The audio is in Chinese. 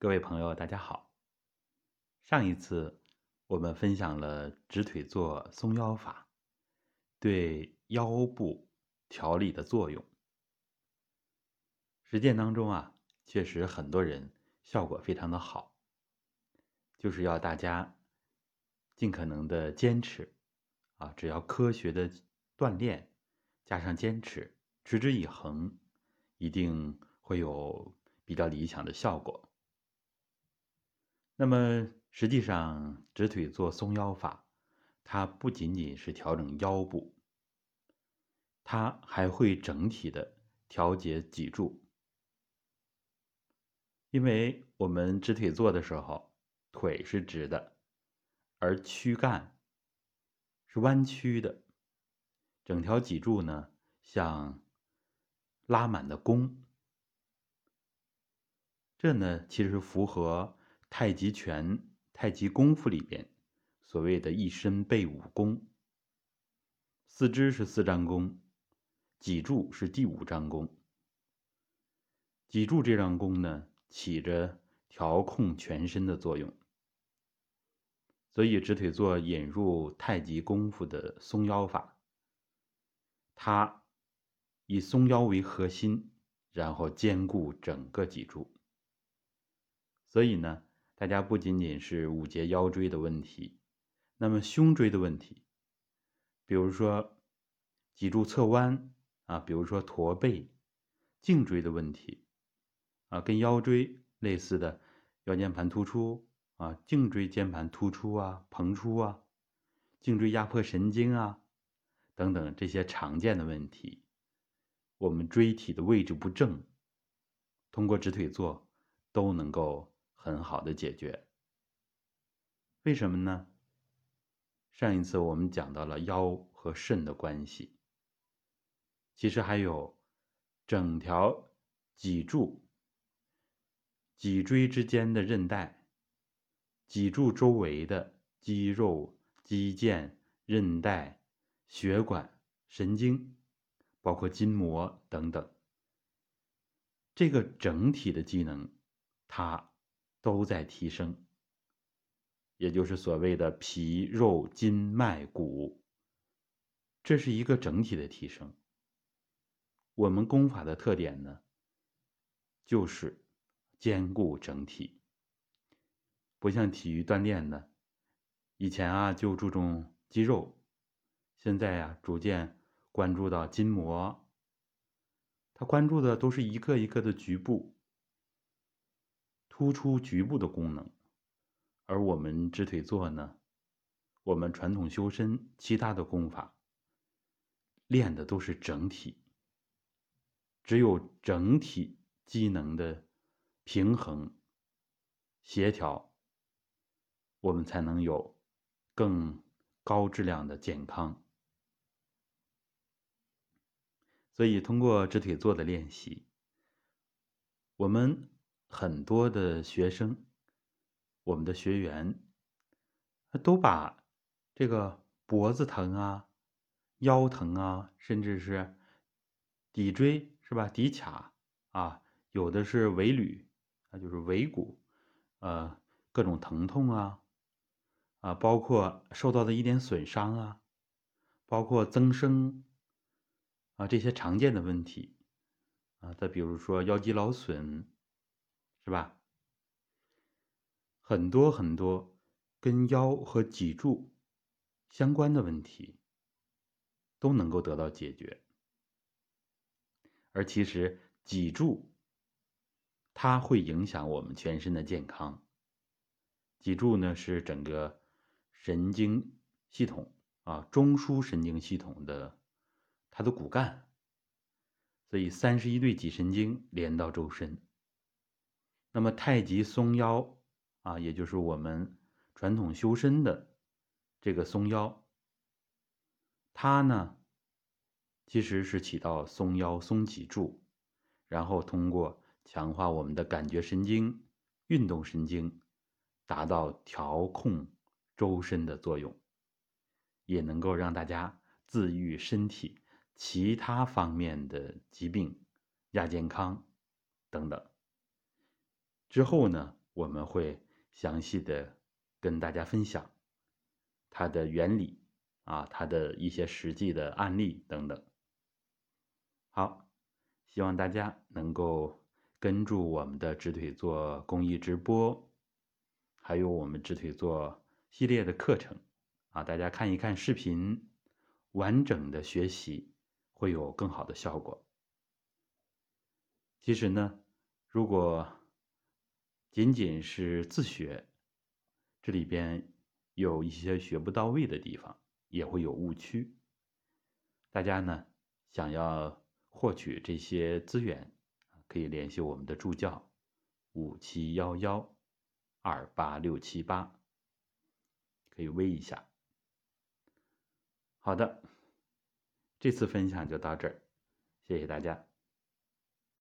各位朋友，大家好。上一次我们分享了直腿坐松腰法对腰部调理的作用。实践当中啊，确实很多人效果非常的好，就是要大家尽可能的坚持啊，只要科学的锻炼加上坚持，持之以恒，一定会有比较理想的效果。那么，实际上，直腿坐松腰法，它不仅仅是调整腰部，它还会整体的调节脊柱。因为我们直腿坐的时候，腿是直的，而躯干是弯曲的，整条脊柱呢像拉满的弓。这呢，其实符合。太极拳、太极功夫里边，所谓的一身背五功，四肢是四张弓，脊柱是第五张弓。脊柱这张弓呢，起着调控全身的作用。所以直腿坐引入太极功夫的松腰法，它以松腰为核心，然后兼顾整个脊柱。所以呢。大家不仅仅是五节腰椎的问题，那么胸椎的问题，比如说脊柱侧弯啊，比如说驼背、颈椎的问题啊，跟腰椎类似的腰间盘突出啊、颈椎间盘突出啊、膨出啊、颈椎压迫神经啊等等这些常见的问题，我们椎体的位置不正，通过直腿坐都能够。很好的解决。为什么呢？上一次我们讲到了腰和肾的关系，其实还有整条脊柱、脊椎之间的韧带、脊柱周围的肌肉、肌腱、韧带、血管、神经，包括筋膜等等，这个整体的机能，它。都在提升，也就是所谓的皮肉筋脉骨，这是一个整体的提升。我们功法的特点呢，就是兼顾整体，不像体育锻炼呢，以前啊就注重肌肉，现在呀逐渐关注到筋膜，他关注的都是一个一个的局部。突出局部的功能，而我们直腿坐呢，我们传统修身其他的功法练的都是整体。只有整体机能的平衡、协调，我们才能有更高质量的健康。所以，通过直腿坐的练习，我们。很多的学生，我们的学员，都把这个脖子疼啊、腰疼啊，甚至是骶椎是吧、骶髂啊，有的是尾闾，那就是尾骨，呃，各种疼痛啊，啊，包括受到的一点损伤啊，包括增生啊这些常见的问题啊，再比如说腰肌劳损。是吧？很多很多跟腰和脊柱相关的问题都能够得到解决，而其实脊柱它会影响我们全身的健康。脊柱呢是整个神经系统啊，中枢神经系统的它的骨干，所以三十一对脊神经连到周身。那么太极松腰啊，也就是我们传统修身的这个松腰，它呢其实是起到松腰松脊柱，然后通过强化我们的感觉神经、运动神经，达到调控周身的作用，也能够让大家自愈身体其他方面的疾病、亚健康等等。之后呢，我们会详细的跟大家分享它的原理啊，它的一些实际的案例等等。好，希望大家能够跟住我们的直腿坐公益直播，还有我们直腿坐系列的课程啊，大家看一看视频，完整的学习会有更好的效果。其实呢，如果仅仅是自学，这里边有一些学不到位的地方，也会有误区。大家呢想要获取这些资源，可以联系我们的助教五七幺幺二八六七八，可以微一下。好的，这次分享就到这儿，谢谢大家。